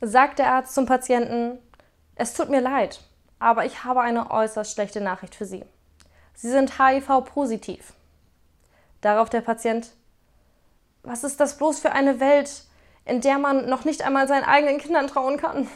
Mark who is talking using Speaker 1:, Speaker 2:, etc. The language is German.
Speaker 1: sagt der Arzt zum Patienten, es tut mir leid, aber ich habe eine äußerst schlechte Nachricht für Sie. Sie sind HIV-positiv. Darauf der Patient, was ist das bloß für eine Welt, in der man noch nicht einmal seinen eigenen Kindern trauen kann?